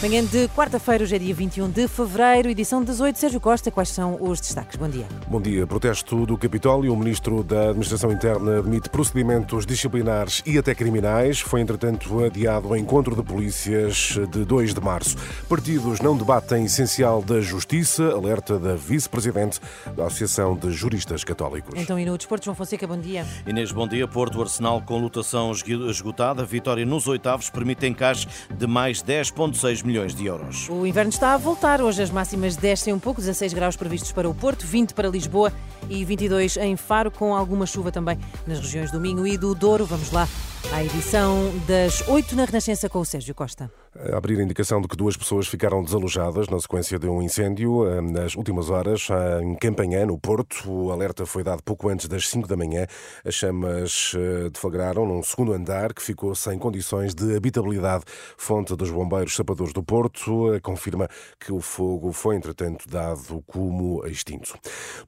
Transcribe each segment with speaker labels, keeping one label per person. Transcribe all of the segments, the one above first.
Speaker 1: Manhã de quarta-feira, hoje é dia 21 de fevereiro, edição 18. Sérgio Costa, quais são os destaques? Bom dia.
Speaker 2: Bom dia. Protesto do Capitólio. O ministro da Administração Interna admite procedimentos disciplinares e até criminais. Foi, entretanto, adiado o encontro de polícias de 2 de março. Partidos não debatem essencial da justiça, alerta da vice-presidente da Associação de Juristas Católicos.
Speaker 1: Então, e no desporto, João Fonseca, bom dia.
Speaker 3: Inês, bom dia. Porto Arsenal com lutação esgotada. Vitória nos oitavos permite encaixe de mais 10,6 milhões de euros.
Speaker 1: O inverno está a voltar. Hoje as máximas descem um pouco, 16 graus previstos para o Porto, 20 para Lisboa e 22 em Faro, com alguma chuva também nas regiões do Minho e do Douro. Vamos lá à edição das 8 na Renascença com o Sérgio Costa.
Speaker 2: Abrir a indicação de que duas pessoas ficaram desalojadas na sequência de um incêndio eh, nas últimas horas em Campanhã, no Porto. O alerta foi dado pouco antes das 5 da manhã. As chamas eh, deflagraram num segundo andar que ficou sem condições de habitabilidade. Fonte dos bombeiros sapadores do Porto eh, confirma que o fogo foi, entretanto, dado como extinto.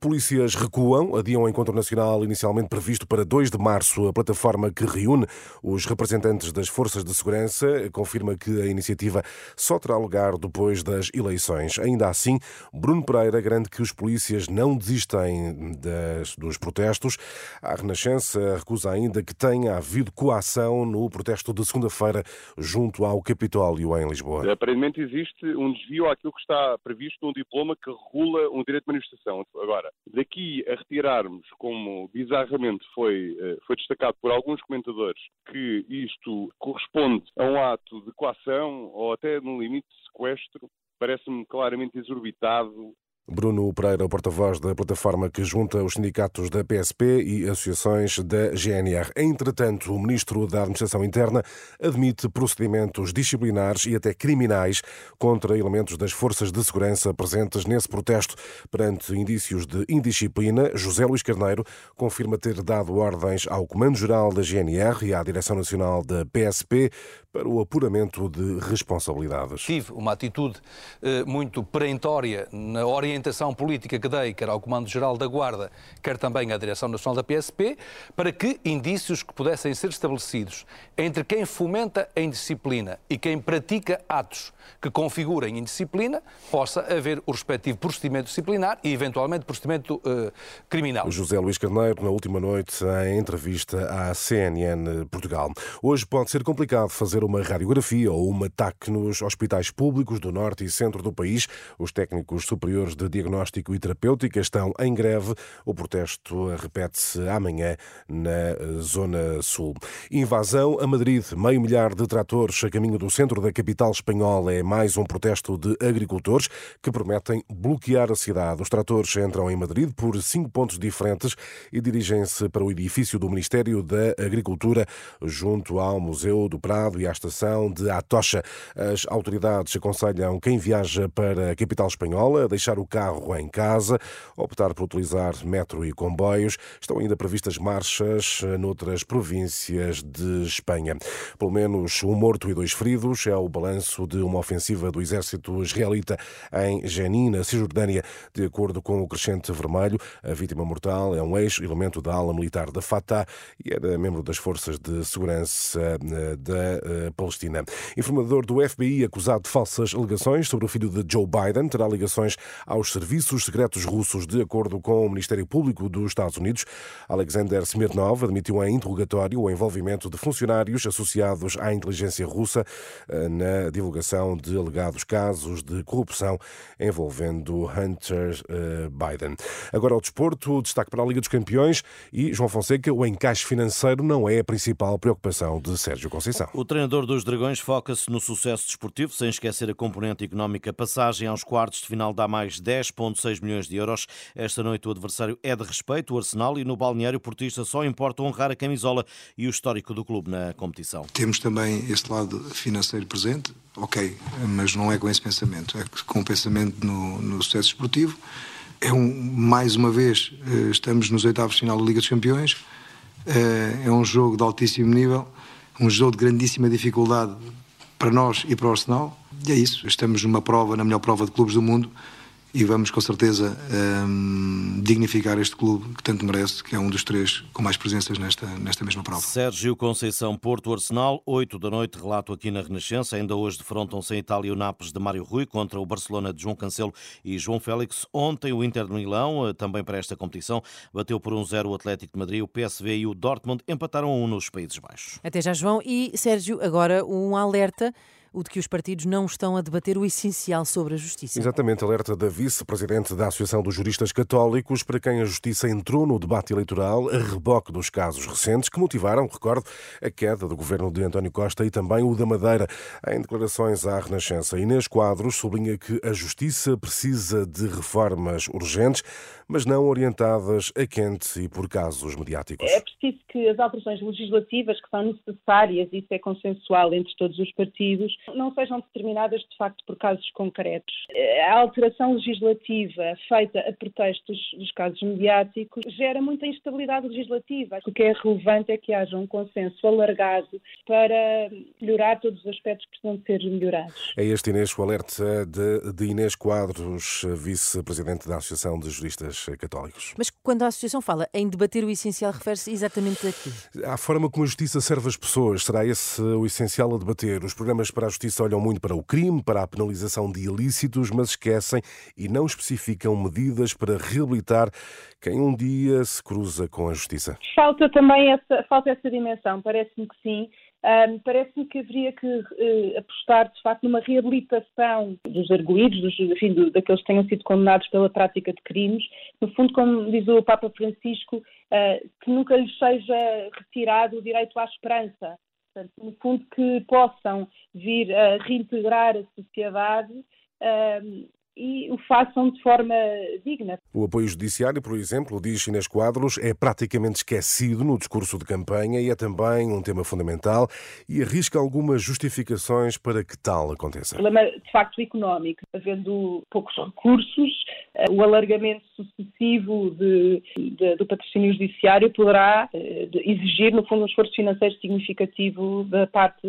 Speaker 2: Polícias recuam, adiam o encontro nacional inicialmente previsto para 2 de março. A plataforma que reúne os representantes das forças de segurança confirma que a iniciativa só terá lugar depois das eleições. Ainda assim, Bruno Pereira garante que os polícias não desistem das, dos protestos. A Renascença recusa ainda que tenha havido coação no protesto de segunda-feira junto ao Capitólio em Lisboa.
Speaker 4: Aparentemente existe um desvio àquilo que está previsto num diploma que regula um direito de manifestação. Agora, daqui a retirarmos, como bizarramente foi, eh, foi destacado por alguns comentadores, que isto corresponde a um ato de coação ou até, no limite, de sequestro, parece-me claramente exorbitado
Speaker 2: Bruno Pereira, porta-voz da plataforma que junta os sindicatos da PSP e associações da GNR. Entretanto, o ministro da Administração Interna admite procedimentos disciplinares e até criminais contra elementos das forças de segurança presentes nesse protesto. Perante indícios de indisciplina, José Luís Carneiro confirma ter dado ordens ao Comando-Geral da GNR e à Direção Nacional da PSP para o apuramento de responsabilidades.
Speaker 5: Tive uma atitude eh, muito perentória na orientação política que dei, quer ao Comando-Geral da Guarda, quer também à Direção Nacional da PSP, para que indícios que pudessem ser estabelecidos entre quem fomenta a indisciplina e quem pratica atos que configurem indisciplina, possa haver o respectivo procedimento disciplinar e, eventualmente, procedimento eh, criminal.
Speaker 2: José Luís Carneiro, na última noite, em entrevista à CNN Portugal. Hoje pode ser complicado fazer uma radiografia ou um ataque nos hospitais públicos do norte e centro do país. Os técnicos superiores de diagnóstico e terapêutica estão em greve. O protesto repete-se amanhã na Zona Sul. Invasão a Madrid. Meio milhar de tratores a caminho do centro da capital espanhola é mais um protesto de agricultores que prometem bloquear a cidade. Os tratores entram em Madrid por cinco pontos diferentes e dirigem-se para o edifício do Ministério da Agricultura, junto ao Museu do Prado e à estação de Atocha. As autoridades aconselham quem viaja para a capital espanhola a deixar o carro em casa, optar por utilizar metro e comboios. Estão ainda previstas marchas noutras províncias de Espanha. Pelo menos um morto e dois feridos é o balanço de uma ofensiva do exército israelita em Jenin, na Cisjordânia, de acordo com o Crescente Vermelho. A vítima mortal é um ex-elemento da ala militar da Fatah e era membro das forças de segurança eh, da eh, Palestina. Informador do FBI acusado de falsas alegações sobre o filho de Joe Biden terá ligações aos serviços secretos russos, de acordo com o Ministério Público dos Estados Unidos. Alexander Smirnov admitiu em interrogatório o envolvimento de funcionários associados à inteligência russa eh, na divulgação de alegados casos de corrupção envolvendo Hunter eh, Biden. Agora ao desporto, destaque para a Liga dos Campeões e João Fonseca, o encaixe financeiro não é a principal preocupação de Sérgio Conceição.
Speaker 3: O treinador dos Dragões foca-se no sucesso desportivo, sem esquecer a componente económica. Passagem aos quartos de final dá mais 10,6 milhões de euros. Esta noite o adversário é de respeito, o Arsenal, e no balneário portista só importa honrar a camisola e o histórico do clube na competição.
Speaker 6: Temos também este lado financeiro presente, ok, mas não é com esse pensamento, é com o pensamento no, no sucesso esportivo. É um, mais uma vez, eh, estamos nos oitavos de final da Liga dos Campeões, eh, é um jogo de altíssimo nível, um jogo de grandíssima dificuldade para nós e para o Arsenal. E é isso. Estamos numa prova, na melhor prova de clubes do mundo e vamos com certeza um, dignificar este clube que tanto merece, que é um dos três com mais presenças nesta, nesta mesma prova.
Speaker 3: Sérgio Conceição, Porto Arsenal, 8 da noite, relato aqui na Renascença. Ainda hoje defrontam-se em Itália o Nápoles de Mário Rui contra o Barcelona de João Cancelo e João Félix. Ontem o Inter de Milão, eh, também para esta competição, bateu por 1-0 um o Atlético de Madrid, o PSV e o Dortmund empataram um nos Países Baixos.
Speaker 1: Até já, João. E Sérgio, agora um alerta o de que os partidos não estão a debater o essencial sobre a justiça.
Speaker 2: Exatamente, alerta da vice-presidente da Associação dos Juristas Católicos, para quem a justiça entrou no debate eleitoral a reboque dos casos recentes que motivaram, recordo, a queda do governo de António Costa e também o da Madeira. Em declarações à Renascença, Inês Quadros sublinha que a justiça precisa de reformas urgentes, mas não orientadas a quente e por casos mediáticos.
Speaker 7: É preciso que as alterações legislativas que são necessárias, isso é consensual entre todos os partidos, não sejam determinadas de facto por casos concretos. A alteração legislativa feita a pretextos dos casos mediáticos gera muita instabilidade legislativa. O que é relevante é que haja um consenso alargado para melhorar todos os aspectos que precisam ser melhorados.
Speaker 2: É este Inês o alerta de, de Inês Quadros, vice-presidente da Associação de Juristas Católicos.
Speaker 1: Mas quando a Associação fala em debater o essencial, refere-se exatamente a quê?
Speaker 2: À forma como a justiça serve as pessoas. Será esse o essencial a debater? Os programas para a Justiça olham muito para o crime, para a penalização de ilícitos, mas esquecem e não especificam medidas para reabilitar quem um dia se cruza com a Justiça.
Speaker 7: Falta também essa, falta essa dimensão, parece-me que sim. Um, Parece-me que haveria que uh, apostar, de facto, numa reabilitação dos arguídos, dos, enfim, do, daqueles que tenham sido condenados pela prática de crimes. No fundo, como diz o Papa Francisco, uh, que nunca lhes seja retirado o direito à esperança. Portanto, no fundo, que possam vir a reintegrar a sociedade um, e o façam de forma digna.
Speaker 2: O apoio judiciário, por exemplo, diz Inês Quadros, é praticamente esquecido no discurso de campanha e é também um tema fundamental e arrisca algumas justificações para que tal aconteça.
Speaker 7: O problema, de facto, económico. Havendo poucos recursos, o alargamento sucessivo de, de, do patrocínio judiciário poderá eh, exigir, no fundo, um esforço financeiro significativo da parte,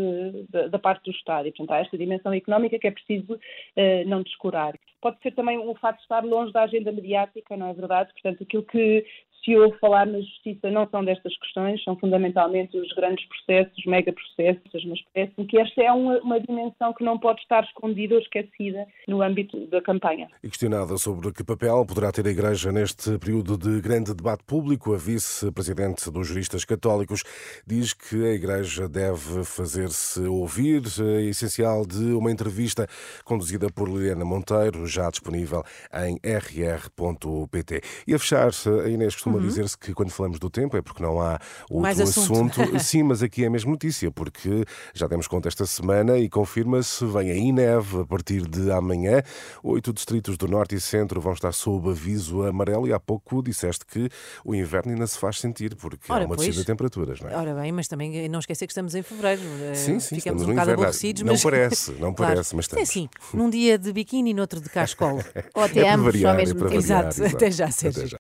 Speaker 7: da, da parte do Estado. E, portanto, há esta dimensão económica que é preciso uh, não descurar. Pode ser também o fato de estar longe da agenda mediática, não é verdade? Portanto, aquilo que se ouve falar na justiça não são destas questões, são fundamentalmente os grandes processos, os megaprocessos, mas parece-me que esta é uma, uma, dimensão que não pode estar escondida ou esquecida no âmbito da campanha.
Speaker 2: E questionada sobre que papel poderá ter a Igreja neste período de grande debate público, a vice-presidente dos juristas católicos diz que a Igreja deve fazer-se ouvir, é essencial de uma entrevista conduzida por Liliana Monteiro, já disponível em rr.pt. E a fechar, a Inês costuma uhum. dizer-se que quando falamos do tempo é porque não há outro
Speaker 1: Mais
Speaker 2: assunto. assunto. Sim, mas aqui é a mesma notícia, porque já demos conta esta semana e confirma-se, vem aí neve a partir de amanhã. Oito distritos do Norte e Centro vão estar sob aviso amarelo e há pouco disseste que o inverno ainda se faz sentir, porque
Speaker 1: Ora,
Speaker 2: há uma
Speaker 1: pois.
Speaker 2: descida de temperaturas, não é?
Speaker 1: Ora bem, mas também não esquecer que estamos em fevereiro.
Speaker 2: Sim, sim,
Speaker 1: Ficamos
Speaker 2: estamos
Speaker 1: um
Speaker 2: no
Speaker 1: bocado
Speaker 2: inverno.
Speaker 1: aborrecidos,
Speaker 2: não
Speaker 1: mas...
Speaker 2: parece, não
Speaker 1: Claro.
Speaker 2: parece, mas
Speaker 1: É
Speaker 2: estamos.
Speaker 1: assim, num dia de biquíni e noutro de cascola. Ou
Speaker 2: É
Speaker 1: até
Speaker 2: para
Speaker 1: ambos
Speaker 2: variar,
Speaker 1: ao
Speaker 2: é
Speaker 1: mesmo tempo. Exato, até já, Sérgio.